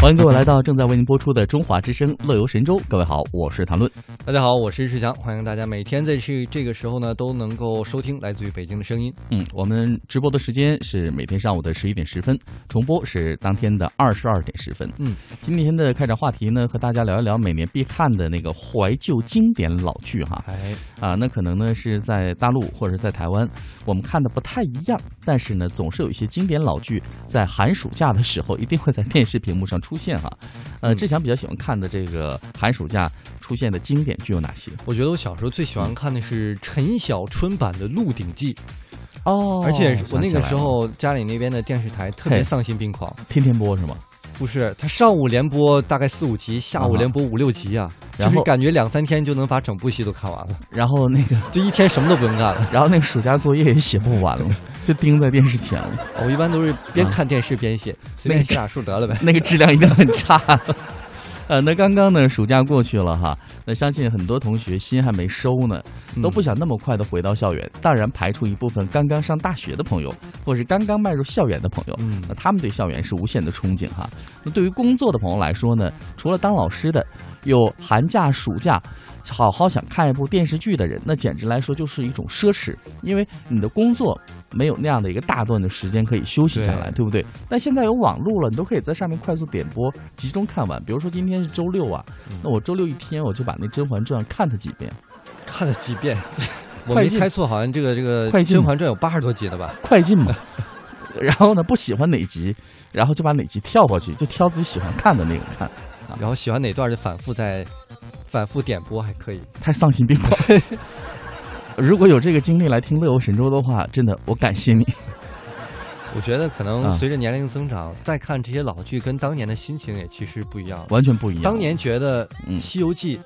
欢迎各位来到正在为您播出的《中华之声·乐游神州》。各位好，我是谭论。大家好，我是石强。欢迎大家每天在这这个时候呢，都能够收听来自于北京的声音。嗯，我们直播的时间是每天上午的十一点十分，重播是当天的二十二点十分。嗯，今天的开展话题呢，和大家聊一聊每年必看的那个怀旧经典老剧哈。哎，啊，那可能呢是在大陆或者在台湾，我们看的不太一样，但是呢，总是有一些经典老剧在寒暑假的时候一定会在电视屏幕上出现哈。呃，志强比较喜欢看的这个寒暑假出现的经典剧有哪些？我觉得我小时候最喜欢看的是陈小春版的《鹿鼎记》哦而且我那个时候家里那边的电视台特别丧心病狂，天天播是吗？不是他上午连播大概四五集，下午啊连播五六集啊，然后就是感觉两三天就能把整部戏都看完了，然后那个，就一天什么都不用干了。然后那个暑假作业也写不完了，就盯在电视前了，我一般都是边啊看电视边写，随便写俩数得了呗。那个质量一定很差。呃，那刚刚呢，暑假过去了哈，那相信很多同学心还没收呢，都不想那么快的回到校园。当然，排除一部分刚刚上大学的朋友，或是刚刚迈入校园的朋友，嗯那他们对校园是无限的憧憬哈。那对于工作的朋友来说呢，除了当老师的，有寒假、暑假，好好想看一部电视剧的人，那简直来说就是一种奢侈，因为你的工作没有那样的一个大段的时间可以休息下来，对对不对？但现在有网络了，你都可以在上面快速点播，集中看完。比如说今天是周六啊，那我周六一天我就把那《甄嬛传》看它几遍，看了几遍，我没猜错，好像这个这个《快进甄嬛传》有八十多集了吧？快进嘛。然后呢，不喜欢哪集，然后就把哪集跳过去，就挑自己喜欢看的那个看，然后喜欢哪段就反复在反复点播还可以。太丧心病狂。如果有这个精力来听《乐游神州》的话，真的我感谢你。我觉得可能啊随着年龄增长，再看这些老剧，跟当年的心情也其实不一样。完全不一样。当年觉得嗯《西游记》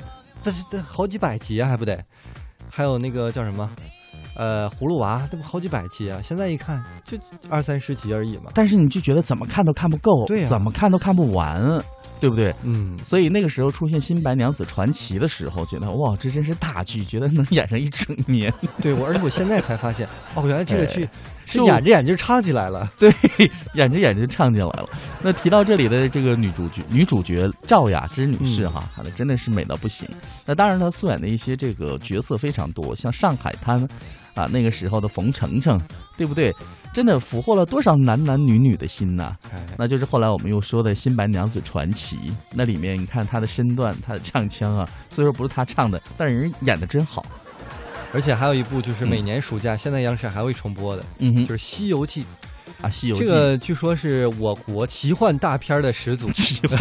但是这好几百集啊，还不得？还有那个叫什么？呃，葫芦娃，这不好几百集啊！现在一看，就二三十集而已嘛。但是你就觉得怎么看都看不够，对呀怎么看都看不完，对不对？嗯，所以那个时候出现《新白娘子传奇》的时候，觉得哇，这真是大剧，觉得能演上一整年。对我，而且我现在才发现，哦，原来这个剧是演着演着就唱起来了。对，演着演着就唱进来了。那提到这里的这个女主角，女主角赵雅芝女士哈，那、真的是美到不行。那当然，她素演的一些这个角色非常多，像上海滩啊，那个时候的冯程程，对不对？真的俘获了多少男男女女的心呐、哎，那就是后来我们又说的《新白娘子传奇》，那里面你看她的身段、她的唱腔啊，虽说不是她唱的，但是人演的真好。而且还有一部就是每年暑假，现在央视还会重播的，嗯哼就是《西游记》。啊，《西游记这》个据说是我国奇幻大片的始祖。喜欢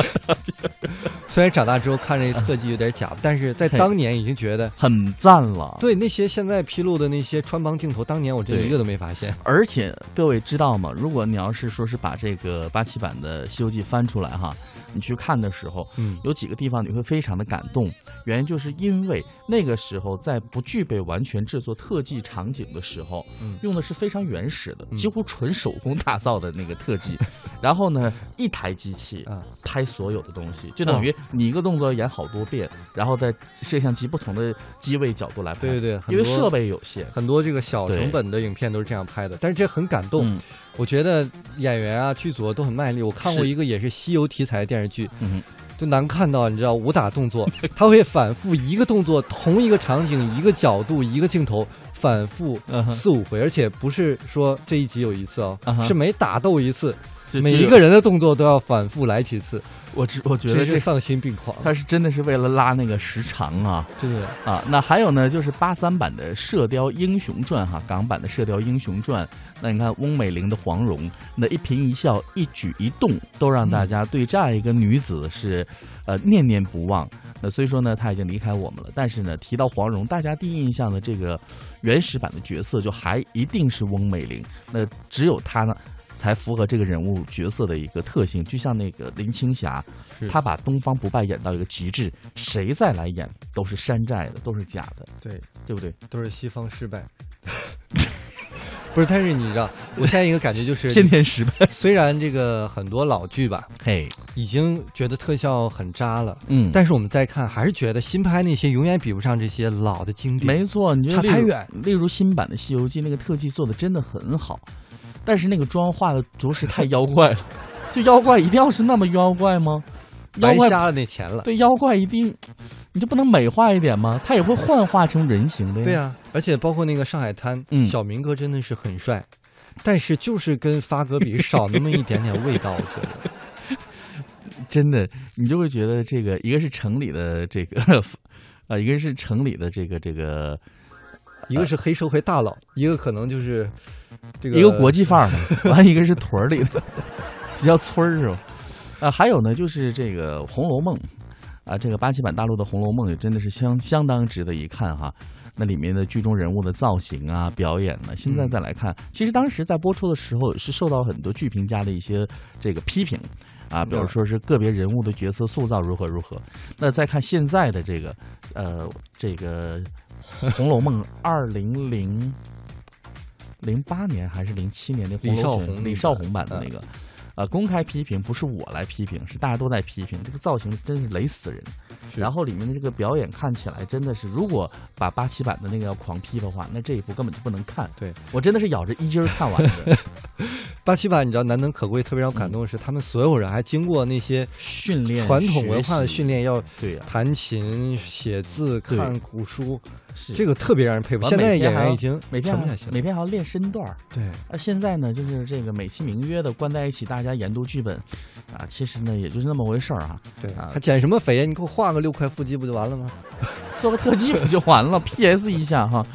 虽然长大之后看这特技有点假，但是在当年已经觉得，很赞了。对那些现在披露的那些穿帮镜头，当年我真的一个都没发现。而且各位知道吗？如果你要是说是把这个八七版的《西游记》翻出来哈，你去看的时候，嗯，有几个地方你会非常的感动，原因就是因为那个时候在不具备完全制作特技场景的时候，嗯。用的是非常原始的，嗯。几乎纯手工打造的那个特技，然后呢，一台机器啊拍所有的东西，就等于 你一个动作演好多遍，然后在摄像机不同的机位角度来拍，对对对，因为设备有限。很多这个小成本的影片都是这样拍的，但是这很感动。嗯我觉得演员啊、剧组都很卖力。我看过一个也是西游题材的电视剧，嗯就难看到你知道武打动作，他会反复一个动作、同一个场景、一个角度、一个镜头反复四五回，而且不是说这一集有一次哦是每打斗一次，每一个人的动作都要反复来几次，我只我觉得是丧心病狂。他是真的是为了拉那个时长啊对，啊！那还有呢，就是八三版的《射雕英雄传》哈，港版的《射雕英雄传》，那你看翁美玲的黄蓉，那一颦一笑、一举一动，都让大家对这样一个女子是呃念念不忘。那虽说呢，她已经离开我们了，但是呢，提到黄蓉，大家第一印象的这个原始版的角色，就还一定是翁美玲。那只有她呢。才符合这个人物角色的一个特性，就像那个林青霞，她把东方不败演到一个极致，谁再来演都是山寨的，都是假的，对，对不对？都是西方失败。不是，但是你知道，我现在一个感觉就是，天天失败，虽然这个很多老剧吧，嘿，已经觉得特效很渣了，嗯，但是我们再看，还是觉得新拍那些永远比不上这些老的经典。没错，你觉得差太远。例如新版的《西游记》，那个特技做的真的很好，但是那个妆化的着实太妖怪了。就妖怪一定要是那么妖怪吗？妖怪白瞎了那钱了。对妖怪一定，你就不能美化一点吗？他也会幻化成人形的呀。对呀、而且包括那个上海滩，嗯小明哥真的是很帅，但是就是跟发哥比少那么一点点味道，我觉得。真的，你就会觉得这个一个是城里的这个，呃，一个是城里的这个这个一个是黑社会大佬，一个可能就是这个一个国际范儿的，完一个是屯儿里的，比较村儿是吧？啊，还有呢，就是这个《红楼梦》啊，这个八七版大陆的《红楼梦》也真的是相相当值得一看哈。那里面的剧中人物的造型啊、表演呢，现在再来看，其实当时在播出的时候是受到很多剧评家的一些这个批评啊，比如说是个别人物的角色塑造如何如何。那再看现在的这个呃这个《红楼梦》二零零零八年还是零七年那李少红李少红版的那个，呃，公开批评不是我来批评，是大家都在批评这个造型真是雷死人。然后里面的这个表演看起来真的是，如果把八七版的那个要狂批的话，那这一部根本就不能看。对我真的是咬着一筋儿看完的，八七版，你知道难能可贵，特别让我感动的是，他们所有人还经过那些训练传统文化的训练，要对、弹琴、写字、看古书，是这个特别让人佩服。现在每天还要演员已经每天。每天还要练身段儿。对，啊，现在呢，就是这个美其名曰的关在一起，大家研读剧本，啊，其实呢也就是那么回事儿啊。对，啊还减什么肥呀？你给我画个六块腹肌不就完了吗？做个特技不就完了？PS 一下哈。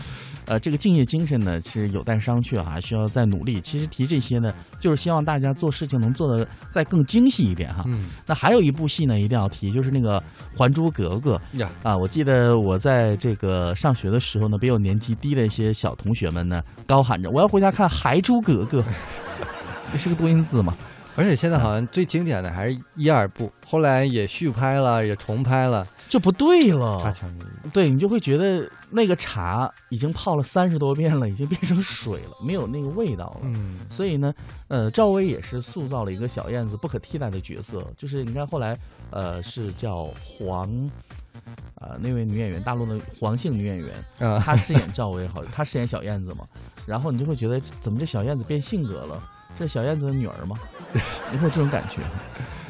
呃，这个敬业精神呢是有待商榷啊，需要再努力。其实提这些呢，就是希望大家做事情能做得再更精细一点哈。嗯那还有一部戏呢，一定要提，就是那个《还珠格格》呀，啊。我记得我在这个上学的时候呢，比我年纪低的一些小同学们呢，高喊着我要回家看《还珠格格》，这是个多音字嘛？而且现在好像最经典的还是一二部，后来也续拍了，也重拍了，这不对了，差强人意。对你就会觉得那个茶已经泡了三十多遍了，已经变成水了，没有那个味道了。嗯，所以呢，呃，赵薇也是塑造了一个小燕子不可替代的角色，就是你看后来，呃，是叫黄，呃，那位女演员，大陆的黄姓女演员，啊，她饰演赵薇，好，她饰演小燕子嘛，然后你就会觉得怎么这小燕子变性格了？这是小燕子的女儿吗？你会有这种感觉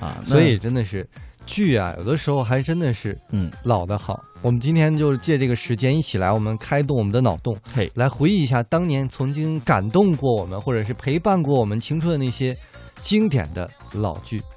啊？所以真的是剧啊，有的时候还真的是嗯，老的好。我们今天就借这个时间一起来，我们开动我们的脑洞，嘿，来回忆一下当年曾经感动过我们，或者是陪伴过我们青春的那些经典的老剧。